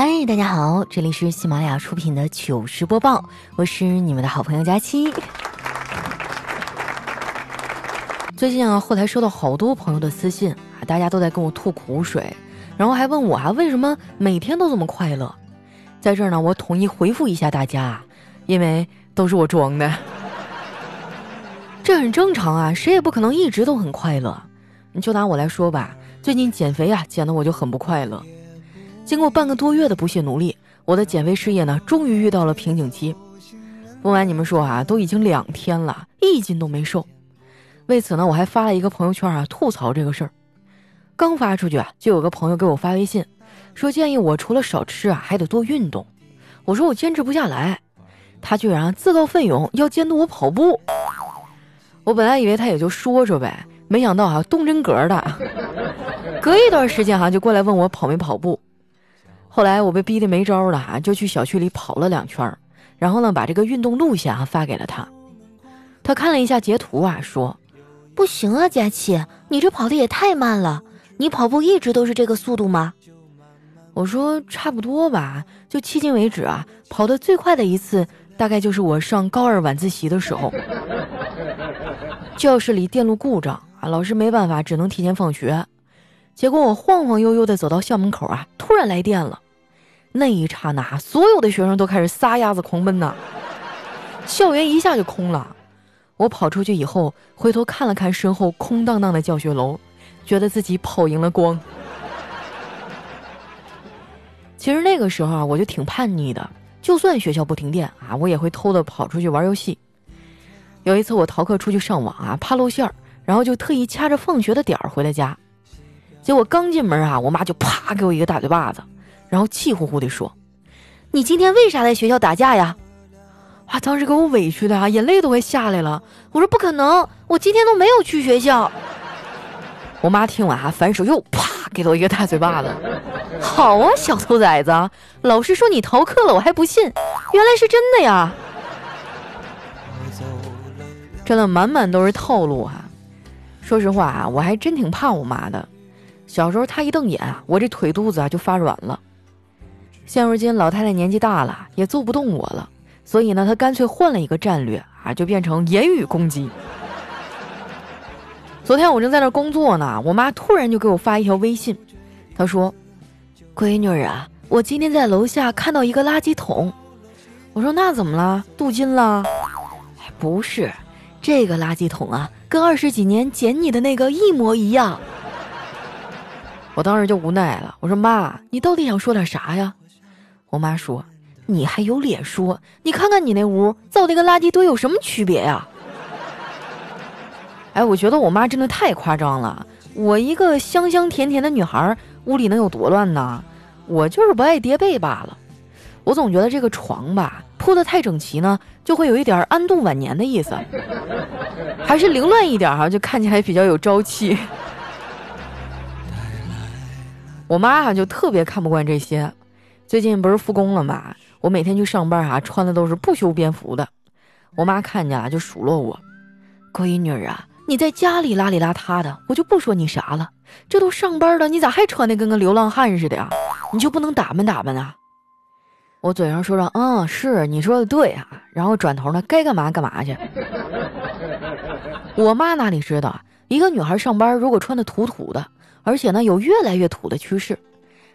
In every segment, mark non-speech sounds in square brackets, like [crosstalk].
嗨，大家好，这里是喜马拉雅出品的糗事播报，我是你们的好朋友佳期。最近啊，后台收到好多朋友的私信啊，大家都在跟我吐苦水，然后还问我啊，为什么每天都这么快乐？在这儿呢，我统一回复一下大家，因为都是我装的，这很正常啊，谁也不可能一直都很快乐。你就拿我来说吧，最近减肥啊，减的我就很不快乐。经过半个多月的不懈努力，我的减肥事业呢，终于遇到了瓶颈期。不瞒你们说啊，都已经两天了，一斤都没瘦。为此呢，我还发了一个朋友圈啊，吐槽这个事儿。刚发出去啊，就有个朋友给我发微信，说建议我除了少吃啊，还得多运动。我说我坚持不下来，他居然自告奋勇要监督我跑步。我本来以为他也就说说呗，没想到啊，动真格的，[laughs] 隔一段时间哈，就过来问我跑没跑步。后来我被逼得没招了啊，就去小区里跑了两圈，然后呢，把这个运动路线啊发给了他。他看了一下截图啊，说：“不行啊，佳琪，你这跑的也太慢了。你跑步一直都是这个速度吗？”我说：“差不多吧，就迄今为止啊，跑的最快的一次，大概就是我上高二晚自习的时候。教室里电路故障啊，老师没办法，只能提前放学。结果我晃晃悠悠的走到校门口啊，突然来电了。”那一刹那，所有的学生都开始撒丫子狂奔呐，校园一下就空了。我跑出去以后，回头看了看身后空荡荡的教学楼，觉得自己跑赢了光。其实那个时候啊，我就挺叛逆的，就算学校不停电啊，我也会偷的跑出去玩游戏。有一次我逃课出去上网啊，怕露馅儿，然后就特意掐着放学的点儿回了家。结果刚进门啊，我妈就啪给我一个大嘴巴子。然后气呼呼地说：“你今天为啥在学校打架呀？”啊，当时给我委屈的啊，眼泪都快下来了。我说：“不可能，我今天都没有去学校。”我妈听完啊，反手又啪给了我一个大嘴巴子。好啊，小兔崽子，老师说你逃课了，我还不信，原来是真的呀！真的满满都是套路啊。说实话啊，我还真挺怕我妈的。小时候她一瞪眼，我这腿肚子啊就发软了。现如今老太太年纪大了，也揍不动我了，所以呢，她干脆换了一个战略啊，就变成言语攻击。昨天我正在那工作呢，我妈突然就给我发一条微信，她说：“闺女啊，我今天在楼下看到一个垃圾桶。”我说：“那怎么了？镀金了？”哎，不是，这个垃圾桶啊，跟二十几年捡你的那个一模一样。[laughs] 我当时就无奈了，我说：“妈，你到底想说点啥呀？”我妈说：“你还有脸说？你看看你那屋造的跟垃圾堆有什么区别呀？”哎，我觉得我妈真的太夸张了。我一个香香甜甜的女孩，屋里能有多乱呢？我就是不爱叠被罢了。我总觉得这个床吧铺的太整齐呢，就会有一点安度晚年的意思。还是凌乱一点哈，就看起来比较有朝气。我妈哈就特别看不惯这些。最近不是复工了吗？我每天去上班啊，穿的都是不修边幅的。我妈看见了就数落我：“闺女啊，你在家里邋里邋遢的，我就不说你啥了。这都上班了，你咋还穿的跟个流浪汉似的呀？你就不能打扮打扮啊？”我嘴上说着：“嗯，是你说的对啊。”然后转头呢，该干嘛干嘛去。我妈哪里知道，一个女孩上班如果穿的土土的，而且呢有越来越土的趋势。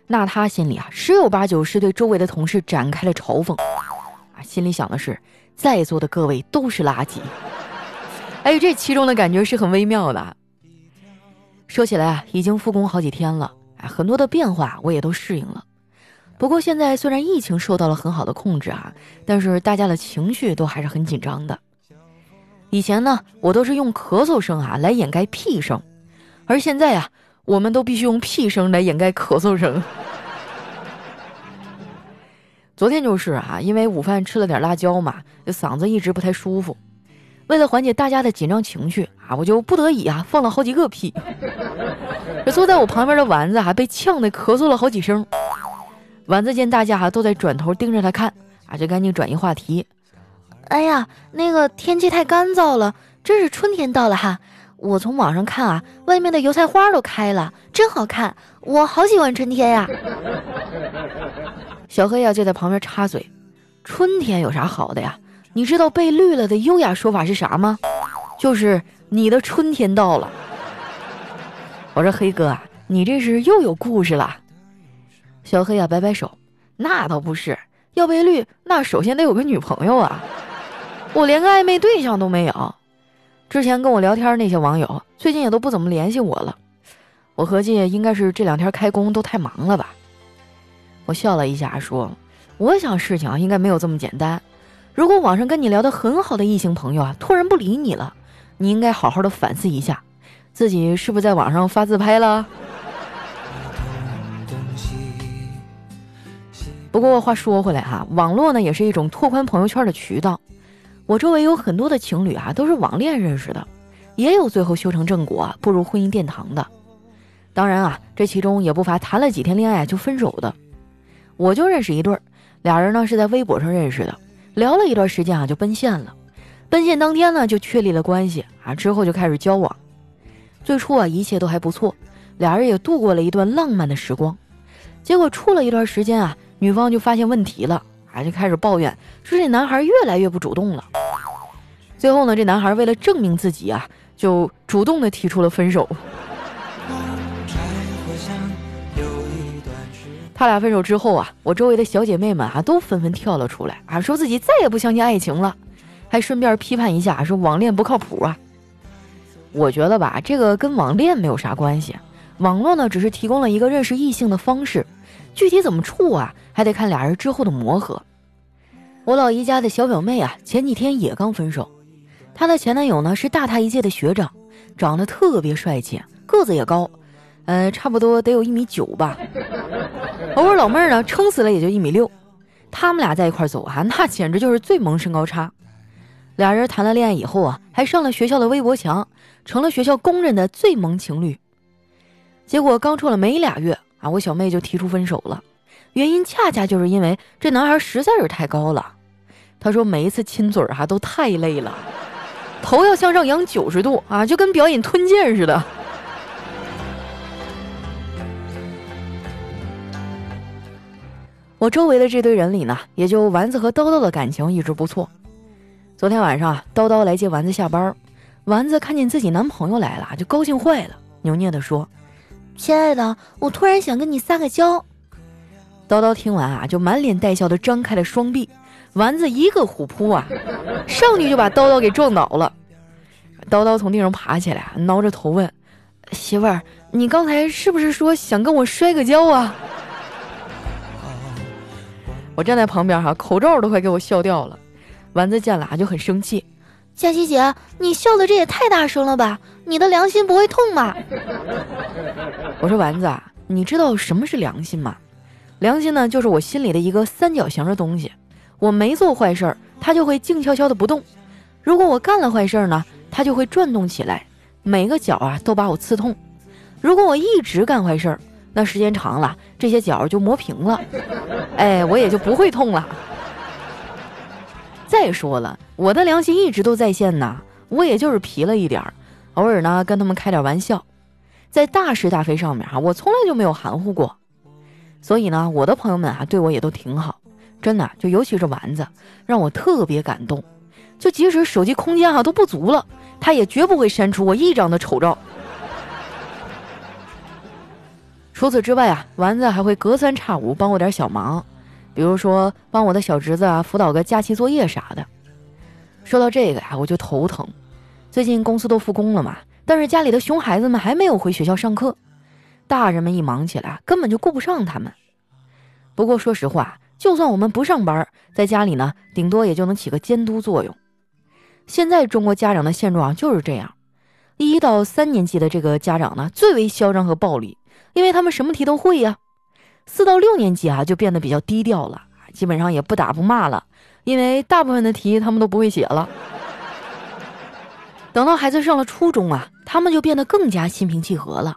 那他心里啊，十有八九是对周围的同事展开了嘲讽，啊，心里想的是，在座的各位都是垃圾。哎，这其中的感觉是很微妙的。说起来啊，已经复工好几天了，啊，很多的变化我也都适应了。不过现在虽然疫情受到了很好的控制啊，但是大家的情绪都还是很紧张的。以前呢，我都是用咳嗽声啊来掩盖屁声，而现在呀。我们都必须用屁声来掩盖咳嗽声。[laughs] 昨天就是啊，因为午饭吃了点辣椒嘛，嗓子一直不太舒服。为了缓解大家的紧张情绪啊，我就不得已啊放了好几个屁。这 [laughs] 坐在我旁边的丸子还被呛得咳嗽了好几声。丸子见大家哈都在转头盯着他看啊，就赶紧转移话题。哎呀，那个天气太干燥了，真是春天到了哈。我从网上看啊，外面的油菜花都开了，真好看，我好喜欢春天呀。小黑呀就在旁边插嘴：“春天有啥好的呀？你知道被绿了的优雅说法是啥吗？就是你的春天到了。”我说：“黑哥啊，你这是又有故事了。”小黑呀摆摆手：“那倒不是，要被绿，那首先得有个女朋友啊。我连个暧昧对象都没有。之前跟我聊天那些网友，最近也都不怎么联系我了。我合计应该是这两天开工都太忙了吧。”我笑了一下，说：“我想事情啊，应该没有这么简单。如果网上跟你聊得很好的异性朋友啊，突然不理你了，你应该好好的反思一下，自己是不是在网上发自拍了。”不过话说回来哈，网络呢也是一种拓宽朋友圈的渠道。我周围有很多的情侣啊，都是网恋认识的，也有最后修成正果，步入婚姻殿堂的。当然啊，这其中也不乏谈了几天恋爱就分手的。我就认识一对儿，俩人呢是在微博上认识的，聊了一段时间啊就奔现了，奔现当天呢就确立了关系啊，之后就开始交往。最初啊一切都还不错，俩人也度过了一段浪漫的时光。结果处了一段时间啊，女方就发现问题了，啊就开始抱怨说这男孩越来越不主动了。最后呢，这男孩为了证明自己啊，就主动的提出了分手。他俩分手之后啊，我周围的小姐妹们啊都纷纷跳了出来啊，说自己再也不相信爱情了，还顺便批判一下，说网恋不靠谱啊。我觉得吧，这个跟网恋没有啥关系，网络呢只是提供了一个认识异性的方式，具体怎么处啊，还得看俩人之后的磨合。我老姨家的小表妹啊，前几天也刚分手，她的前男友呢是大她一届的学长，长得特别帅气，个子也高。呃，差不多得有一米九吧。而我老妹儿呢，撑死了也就一米六。他们俩在一块走啊，那简直就是最萌身高差。俩人谈了恋爱以后啊，还上了学校的微博墙，成了学校公认的最萌情侣。结果刚处了没俩月啊，我小妹就提出分手了。原因恰恰就是因为这男孩实在是太高了。他说每一次亲嘴儿哈都太累了，头要向上仰九十度啊，就跟表演吞剑似的。我周围的这堆人里呢，也就丸子和叨叨的感情一直不错。昨天晚上啊，叨叨来接丸子下班，丸子看见自己男朋友来了，就高兴坏了，扭捏的说：“亲爱的，我突然想跟你撒个娇。”叨叨听完啊，就满脸带笑的张开了双臂，丸子一个虎扑啊，上去就把叨叨给撞倒了。叨叨从地上爬起来，挠着头问：“媳妇儿，你刚才是不是说想跟我摔个跤啊？”我站在旁边哈，口罩都快给我笑掉了。丸子见了啊，就很生气。佳琪姐，你笑的这也太大声了吧？你的良心不会痛吗？我说丸子啊，你知道什么是良心吗？良心呢，就是我心里的一个三角形的东西。我没做坏事儿，它就会静悄悄的不动；如果我干了坏事儿呢，它就会转动起来，每个角啊都把我刺痛。如果我一直干坏事儿，那时间长了，这些角就磨平了，哎，我也就不会痛了。再说了，我的良心一直都在线呐，我也就是皮了一点儿，偶尔呢跟他们开点玩笑，在大是大非上面哈，我从来就没有含糊过。所以呢，我的朋友们啊对我也都挺好，真的，就尤其是丸子，让我特别感动。就即使手机空间哈都不足了，他也绝不会删除我一张的丑照。[laughs] 除此之外啊，丸子还会隔三差五帮我点小忙，比如说帮我的小侄子啊辅导个假期作业啥的。说到这个呀，我就头疼。最近公司都复工了嘛，但是家里的熊孩子们还没有回学校上课，大人们一忙起来，根本就顾不上他们。不过说实话，就算我们不上班，在家里呢，顶多也就能起个监督作用。现在中国家长的现状就是这样，一到三年级的这个家长呢，最为嚣张和暴力。因为他们什么题都会呀，四到六年级啊就变得比较低调了，基本上也不打不骂了，因为大部分的题他们都不会写了。等到孩子上了初中啊，他们就变得更加心平气和了，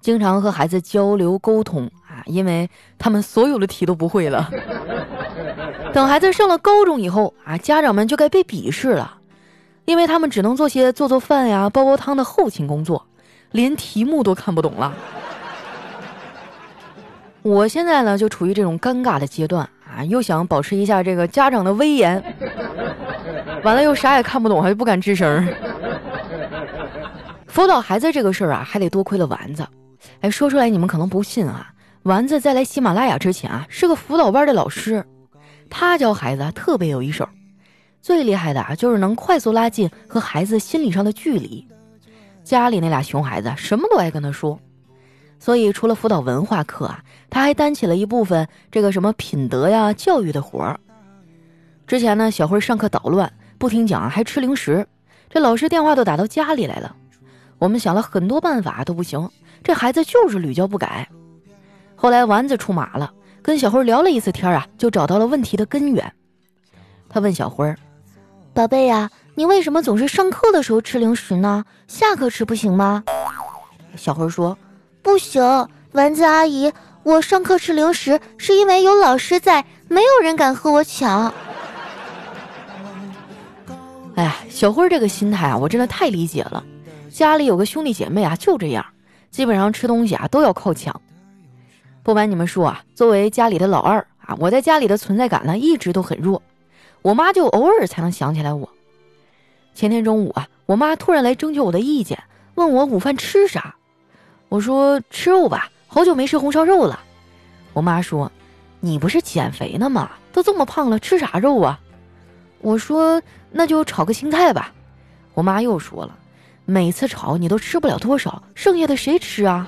经常和孩子交流沟通啊，因为他们所有的题都不会了。[laughs] 等孩子上了高中以后啊，家长们就该被鄙视了，因为他们只能做些做做饭呀、煲煲汤的后勤工作，连题目都看不懂了。我现在呢就处于这种尴尬的阶段啊，又想保持一下这个家长的威严，完了又啥也看不懂，还不敢吱声。辅导孩子这个事儿啊，还得多亏了丸子。哎，说出来你们可能不信啊，丸子在来喜马拉雅之前啊，是个辅导班的老师，他教孩子特别有一手。最厉害的啊，就是能快速拉近和孩子心理上的距离。家里那俩熊孩子什么都爱跟他说，所以除了辅导文化课啊，他还担起了一部分这个什么品德呀、教育的活儿。之前呢，小辉上课捣乱，不听讲还吃零食，这老师电话都打到家里来了。我们想了很多办法都不行，这孩子就是屡教不改。后来丸子出马了，跟小辉聊了一次天啊，就找到了问题的根源。他问小辉。宝贝呀，你为什么总是上课的时候吃零食呢？下课吃不行吗？小辉说：“不行，丸子阿姨，我上课吃零食是因为有老师在，没有人敢和我抢。”哎呀，小辉这个心态啊，我真的太理解了。家里有个兄弟姐妹啊，就这样，基本上吃东西啊都要靠抢。不瞒你们说啊，作为家里的老二啊，我在家里的存在感呢一直都很弱。我妈就偶尔才能想起来我。前天中午啊，我妈突然来征求我的意见，问我午饭吃啥。我说吃肉吧，好久没吃红烧肉了。我妈说：“你不是减肥呢吗？都这么胖了，吃啥肉啊？”我说：“那就炒个青菜吧。”我妈又说了：“每次炒你都吃不了多少，剩下的谁吃啊？”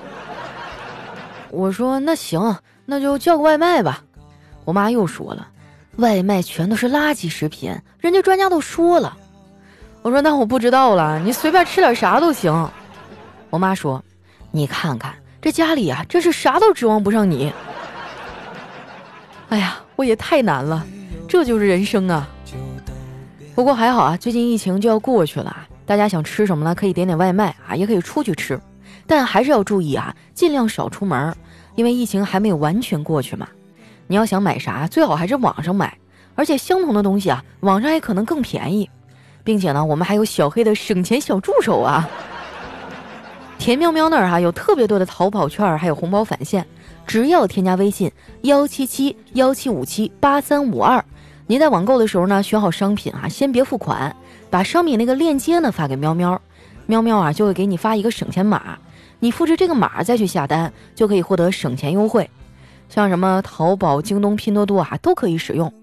我说：“那行，那就叫个外卖吧。”我妈又说了。外卖全都是垃圾食品，人家专家都说了。我说那我不知道了，你随便吃点啥都行。我妈说，你看看这家里啊，真是啥都指望不上你。哎呀，我也太难了，这就是人生啊。不过还好啊，最近疫情就要过去了，大家想吃什么呢？可以点点外卖啊，也可以出去吃，但还是要注意啊，尽量少出门，因为疫情还没有完全过去嘛。你要想买啥，最好还是网上买，而且相同的东西啊，网上还可能更便宜，并且呢，我们还有小黑的省钱小助手啊。田喵喵那儿哈有特别多的淘宝券，还有红包返现，只要添加微信幺七七幺七五七八三五二，您在网购的时候呢，选好商品啊，先别付款，把商品那个链接呢发给喵喵，喵喵啊就会给你发一个省钱码，你复制这个码再去下单，就可以获得省钱优惠。像什么淘宝、京东、拼多多啊，都可以使用。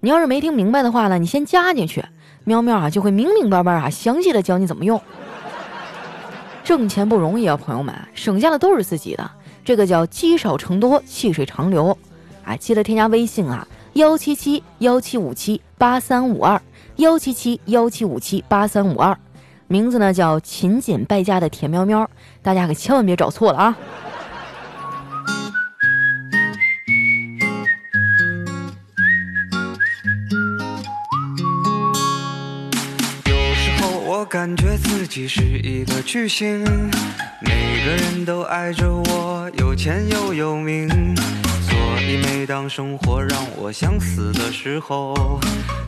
你要是没听明白的话呢，你先加进去，喵喵啊就会明明白白啊详细的教你怎么用。挣钱不容易啊，朋友们，省下的都是自己的，这个叫积少成多，细水长流。啊，记得添加微信啊，幺七七幺七五七八三五二，幺七七幺七五七八三五二，名字呢叫勤俭败家的甜喵喵，大家可千万别找错了啊。感觉自己是一个巨星，每个人都爱着我，有钱又有名，以每当生活让我想死的时候，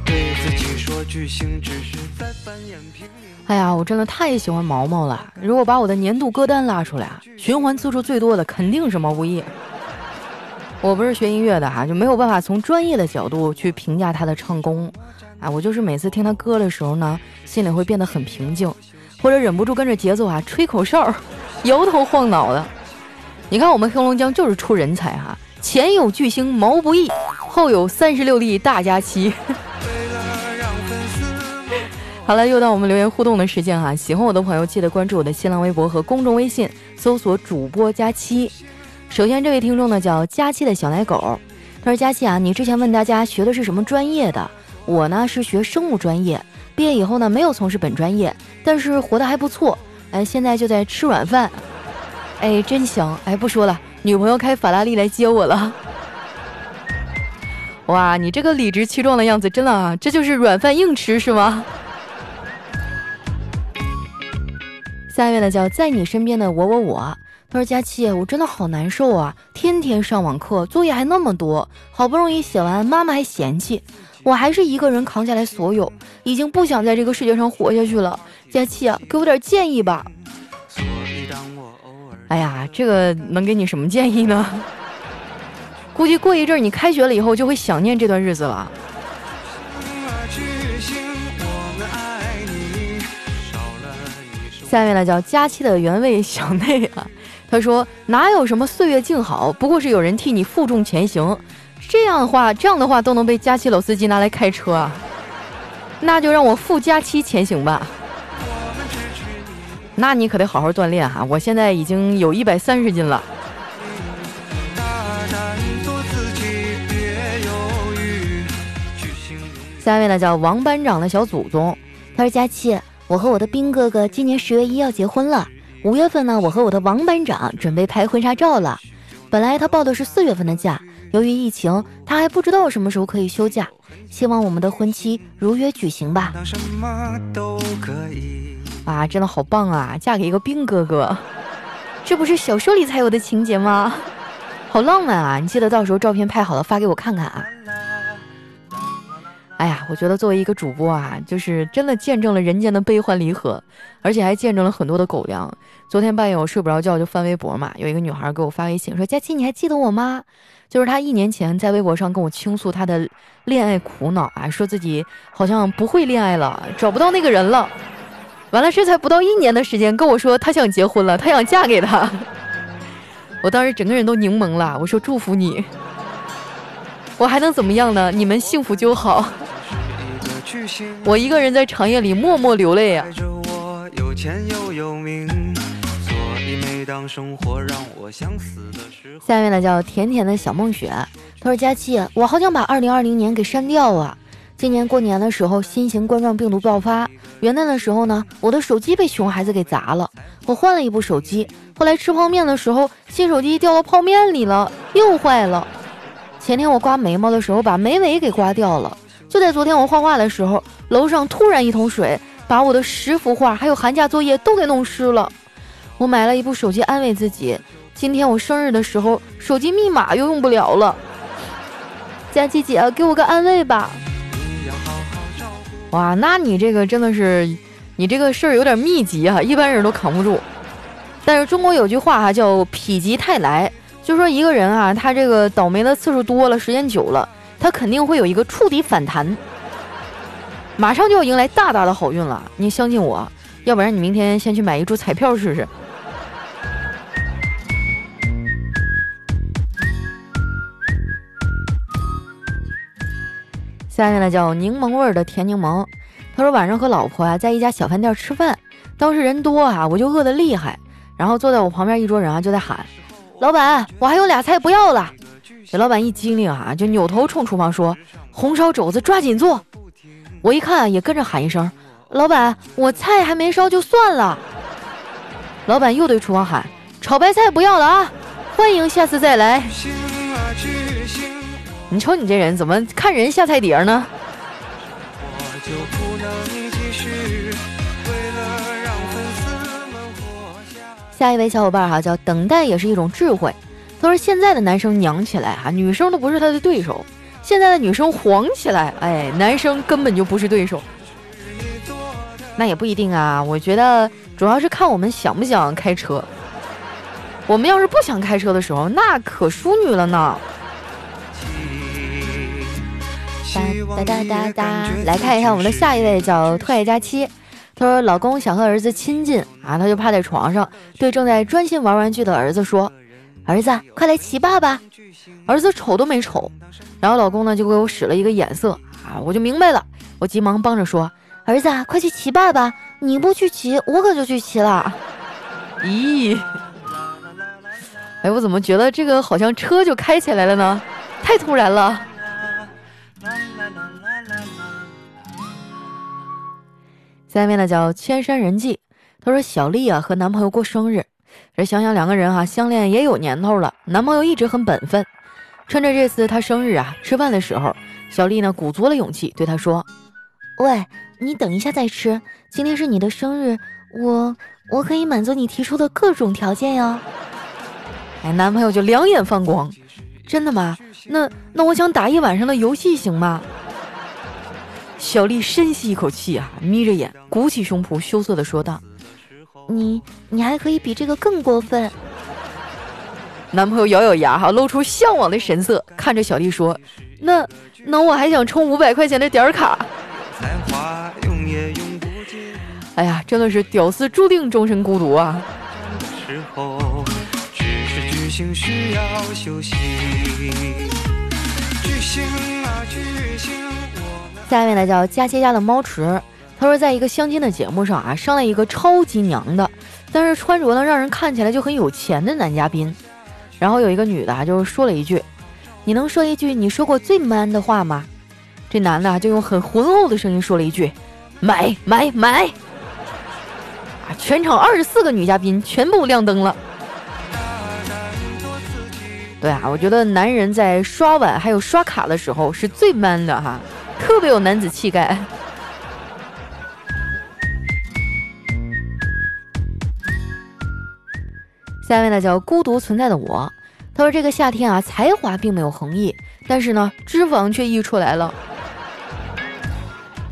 对自己说巨星只是在扮演平民。哎呀，我真的太喜欢毛毛了！如果把我的年度歌单拉出来，循环次数最多的肯定是毛不易。我不是学音乐的哈，就没有办法从专业的角度去评价他的唱功。啊，我就是每次听他歌的时候呢，心里会变得很平静，或者忍不住跟着节奏啊吹口哨，[laughs] 摇头晃脑的。你看我们黑龙江就是出人才哈，前有巨星毛不易，后有三十六例大家期。[laughs] 好了，又到我们留言互动的时间哈，喜欢我的朋友记得关注我的新浪微博和公众微信，搜索主播佳期。首先这位听众呢叫佳期的小奶狗，他说佳期啊，你之前问大家学的是什么专业的？我呢是学生物专业，毕业以后呢没有从事本专业，但是活得还不错。哎，现在就在吃软饭，哎，真香！哎，不说了，女朋友开法拉利来接我了。哇，你这个理直气壮的样子，真的啊，这就是软饭硬吃是吗？下一位呢叫在你身边的我我我，他说佳期，我真的好难受啊，天天上网课，作业还那么多，好不容易写完，妈妈还嫌弃。我还是一个人扛下来所有，已经不想在这个世界上活下去了。佳琪啊，给我点建议吧。所以当我哎呀，这个能给你什么建议呢？[laughs] 估计过一阵你开学了以后就会想念这段日子了。下面呢叫佳期的原味小内啊，[laughs] 他说哪有什么岁月静好，不过是有人替你负重前行。这样的话，这样的话都能被佳期老司机拿来开车啊，那就让我负佳期前行吧。那你可得好好锻炼哈，我现在已经有一百三十斤了。下一位呢叫王班长的小祖宗，他说佳期。我和我的兵哥哥今年十月一要结婚了，五月份呢，我和我的王班长准备拍婚纱照了。本来他报的是四月份的假，由于疫情，他还不知道什么时候可以休假。希望我们的婚期如约举行吧。啊，真的好棒啊！嫁给一个兵哥哥，这不是小说里才有的情节吗？好浪漫啊！你记得到时候照片拍好了发给我看看啊。哎呀，我觉得作为一个主播啊，就是真的见证了人间的悲欢离合，而且还见证了很多的狗粮。昨天半夜我睡不着觉，就翻微博嘛，有一个女孩给我发微信说：“佳琪，你还记得我吗？”就是她一年前在微博上跟我倾诉她的恋爱苦恼啊，说自己好像不会恋爱了，找不到那个人了。完了，这才不到一年的时间，跟我说他想结婚了，他想嫁给他。[laughs] 我当时整个人都柠檬了，我说祝福你，我还能怎么样呢？你们幸福就好。我一个人在长夜里默默流泪呀。下面呢叫甜甜的小梦雪，他说：“佳期，我好想把二零二零年给删掉啊！今年过年的时候，新型冠状病毒爆发；元旦的时候呢，我的手机被熊孩子给砸了，我换了一部手机。后来吃泡面的时候，新手机掉到泡面里了，又坏了。前天我刮眉毛的时候，把眉尾给刮掉了。”就在昨天，我画画的时候，楼上突然一桶水把我的十幅画还有寒假作业都给弄湿了。我买了一部手机安慰自己，今天我生日的时候，手机密码又用不了了。佳琪姐，给我个安慰吧。哇，那你这个真的是，你这个事儿有点密集啊，一般人都扛不住。但是中国有句话哈，叫否极泰来，就说一个人啊，他这个倒霉的次数多了，时间久了。他肯定会有一个触底反弹，马上就要迎来大大的好运了。你相信我，要不然你明天先去买一注彩票试试。下面呢叫柠檬味儿的甜柠檬，他说晚上和老婆啊在一家小饭店吃饭，当时人多啊，我就饿得厉害，然后坐在我旁边一桌人啊就在喊：“老板，我还有俩菜不要了。”这老板一机灵啊，就扭头冲厨房说：“红烧肘子，抓紧做！”我一看也跟着喊一声：“老板，我菜还没烧就算了。”老板又对厨房喊：“炒白菜不要了啊，欢迎下次再来。”你瞅你这人，怎么看人下菜碟呢？下一位小伙伴哈，叫等待也是一种智慧。他说：“现在的男生娘起来哈，女生都不是他的对手；现在的女生黄起来，哎，男生根本就不是对手。那也不一定啊，我觉得主要是看我们想不想开车。我们要是不想开车的时候，那可淑女了呢。”哒哒哒哒哒，来看一下我们的下一位叫特爱佳期。他说：“老公想和儿子亲近啊，他就趴在床上，对正在专心玩玩具的儿子说。[laughs] ”儿子，快来骑爸爸！儿子瞅都没瞅，然后老公呢就给我使了一个眼色啊，我就明白了，我急忙帮着说：“儿子，快去骑爸爸！你不去骑，我可就去骑了。[laughs] ”咦，哎，我怎么觉得这个好像车就开起来了呢？太突然了。下面呢叫千山人迹，他说小丽啊和男朋友过生日。这想想两个人哈相恋也有年头了，男朋友一直很本分。趁着这次他生日啊，吃饭的时候，小丽呢鼓足了勇气对他说：“喂，你等一下再吃，今天是你的生日，我我可以满足你提出的各种条件哟。”哎，男朋友就两眼放光：“真的吗？那那我想打一晚上的游戏行吗？”小丽深吸一口气啊，眯着眼，鼓起胸脯，羞涩的说道。你你还可以比这个更过分，男朋友咬咬牙哈，露出向往的神色，看着小丽说：“那那我还想充五百块钱的点儿卡。”哎呀，真的是屌丝注定终身孤独啊！下面呢叫佳琪家的猫池，他说在一个相亲的节目上啊，上来一个超级娘的，但是穿着呢让人看起来就很有钱的男嘉宾。然后有一个女的啊，就说了一句：“你能说一句你说过最 man 的话吗？”这男的就用很浑厚的声音说了一句：“买买买！”啊，全场二十四个女嘉宾全部亮灯了。对啊，我觉得男人在刷碗还有刷卡的时候是最 man 的哈，特别有男子气概。下一位呢叫孤独存在的我，他说这个夏天啊，才华并没有横溢，但是呢，脂肪却溢出来了。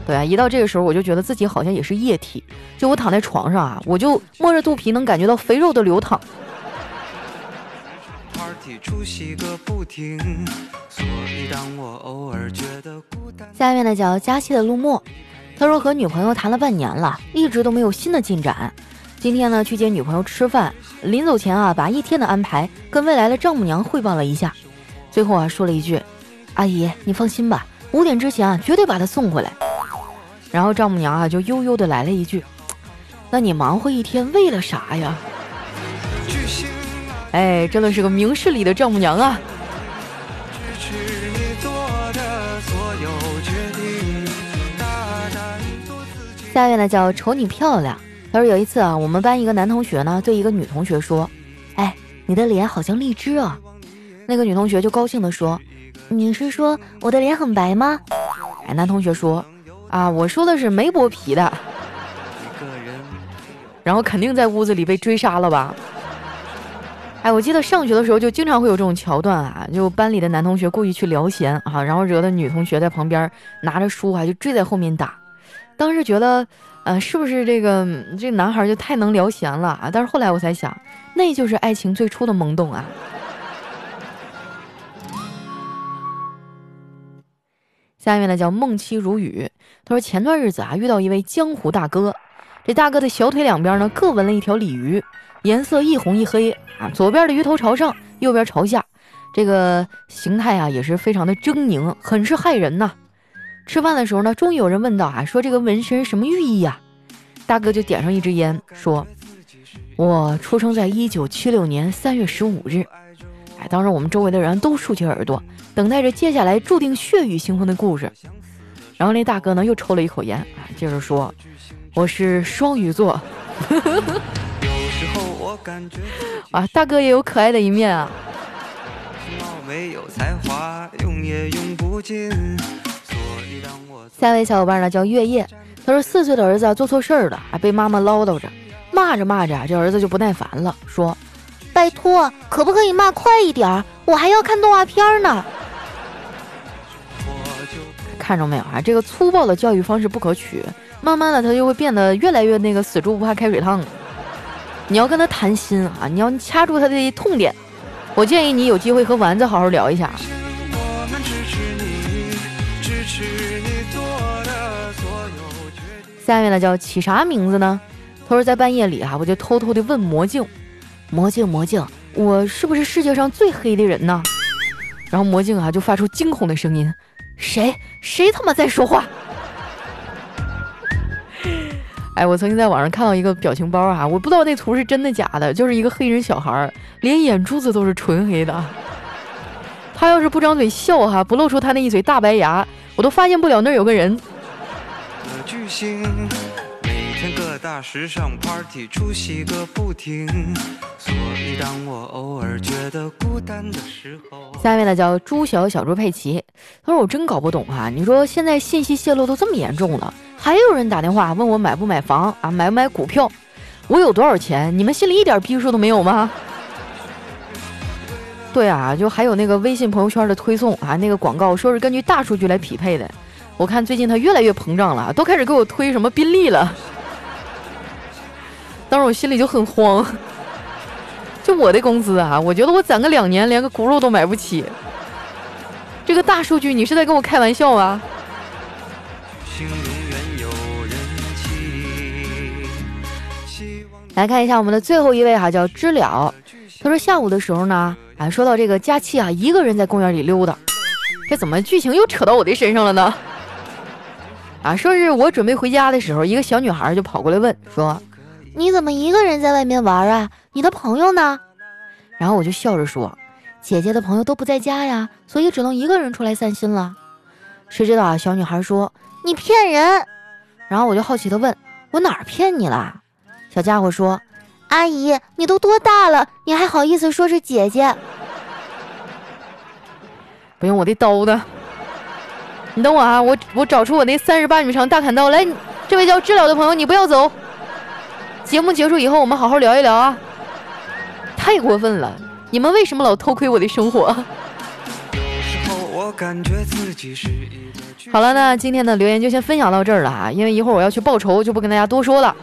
对啊，一到这个时候，我就觉得自己好像也是液体，就我躺在床上啊，我就摸着肚皮能感觉到肥肉的流淌。出息个不停所以当我偶尔觉得孤单下面呢叫佳期的陆墨，他说和女朋友谈了半年了，一直都没有新的进展。今天呢，去接女朋友吃饭，临走前啊，把一天的安排跟未来的丈母娘汇报了一下，最后啊，说了一句：“阿姨，你放心吧，五点之前啊，绝对把她送回来。”然后丈母娘啊，就悠悠的来了一句：“那你忙活一天为了啥呀？”哎，真的是个明事理的丈母娘啊！下面呢叫瞅你漂亮。他说有一次啊，我们班一个男同学呢对一个女同学说：“哎，你的脸好像荔枝啊。”那个女同学就高兴的说：“你是说我的脸很白吗？”哎，男同学说：“啊，我说的是没剥皮的。”然后肯定在屋子里被追杀了吧？哎，我记得上学的时候就经常会有这种桥段啊，就班里的男同学故意去聊闲啊，然后惹得女同学在旁边拿着书啊就追在后面打。当时觉得。呃，是不是这个这个男孩就太能聊闲了啊？但是后来我才想，那就是爱情最初的懵懂啊。下面呢叫梦妻如雨，他说前段日子啊遇到一位江湖大哥，这大哥的小腿两边呢各纹了一条鲤鱼，颜色一红一黑啊，左边的鱼头朝上，右边朝下，这个形态啊也是非常的狰狞，很是骇人呐。吃饭的时候呢，终于有人问到啊，说这个纹身什么寓意呀？大哥就点上一支烟，说：“我出生在一九七六年三月十五日。”哎，当时我们周围的人都竖起耳朵，等待着接下来注定血雨腥风的故事。然后那大哥呢，又抽了一口烟，啊，接着说：“我是双鱼座。[laughs] ”啊，大哥也有可爱的一面啊。下位小伙伴呢叫月夜，他说四岁的儿子做错事儿了，还被妈妈唠叨着，骂着骂着，这儿子就不耐烦了，说：“拜托，可不可以骂快一点？我还要看动画片呢。”看着没有啊？这个粗暴的教育方式不可取，慢慢的他就会变得越来越那个死猪不怕开水烫。你要跟他谈心啊，你要掐住他的痛点。我建议你有机会和丸子好好聊一下。下面呢叫起啥名字呢？他说在半夜里啊，我就偷偷的问魔镜，魔镜魔镜，我是不是世界上最黑的人呢？然后魔镜啊就发出惊恐的声音，谁谁他妈在说话？哎，我曾经在网上看到一个表情包啊，我不知道那图是真的假的，就是一个黑人小孩儿，连眼珠子都是纯黑的。[laughs] 他要是不张嘴笑哈，不露出他那一嘴大白牙，我都发现不了那儿有个人。巨星，大时尚 party 出席个不停，所以当我偶尔觉得孤单的时候，下面呢叫朱小小猪佩奇，他说我真搞不懂哈，你说现在信息泄露都这么严重了，还有人打电话问我买不买房啊，买不买股票，我有多少钱，你们心里一点逼数都没有吗？对啊，就还有那个微信朋友圈的推送啊，那个广告说是根据大数据来匹配的。我看最近他越来越膨胀了，都开始给我推什么宾利了。当时我心里就很慌，就我的工资啊，我觉得我攒个两年连个轱辘都买不起。这个大数据，你是在跟我开玩笑啊？来看一下我们的最后一位哈，叫知了。他说下午的时候呢，啊，说到这个佳期啊，一个人在公园里溜达，这怎么剧情又扯到我的身上了呢？[laughs] 啊，说是我准备回家的时候，一个小女孩就跑过来问说：“你怎么一个人在外面玩啊？你的朋友呢？”然后我就笑着说：“姐姐的朋友都不在家呀，所以只能一个人出来散心了。”谁知道啊，小女孩说：“你骗人！”然后我就好奇的问：“我哪儿骗你了？”小家伙说：“阿姨，你都多大了，你还好意思说是姐姐？不用我的刀的，你等我啊，我我找出我那三十八米长大砍刀来。这位叫知了的朋友，你不要走。节目结束以后，我们好好聊一聊啊。太过分了，你们为什么老偷窥我的生活？”好了，那今天的留言就先分享到这儿了啊，因为一会儿我要去报仇，就不跟大家多说了。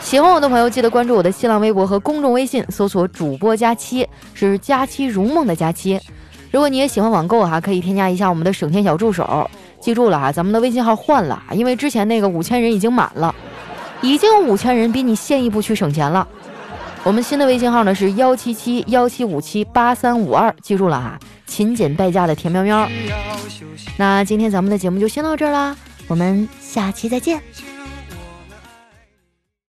喜欢我的朋友，记得关注我的新浪微博和公众微信，搜索“主播佳期”，是“佳期如梦”的佳期。如果你也喜欢网购哈，可以添加一下我们的省钱小助手。记住了啊，咱们的微信号换了，因为之前那个五千人已经满了，已经有五千人比你先一步去省钱了。我们新的微信号呢是幺七七幺七五七八三五二，记住了啊，勤俭败家的田喵喵。那今天咱们的节目就先到这儿啦，我们下期再见。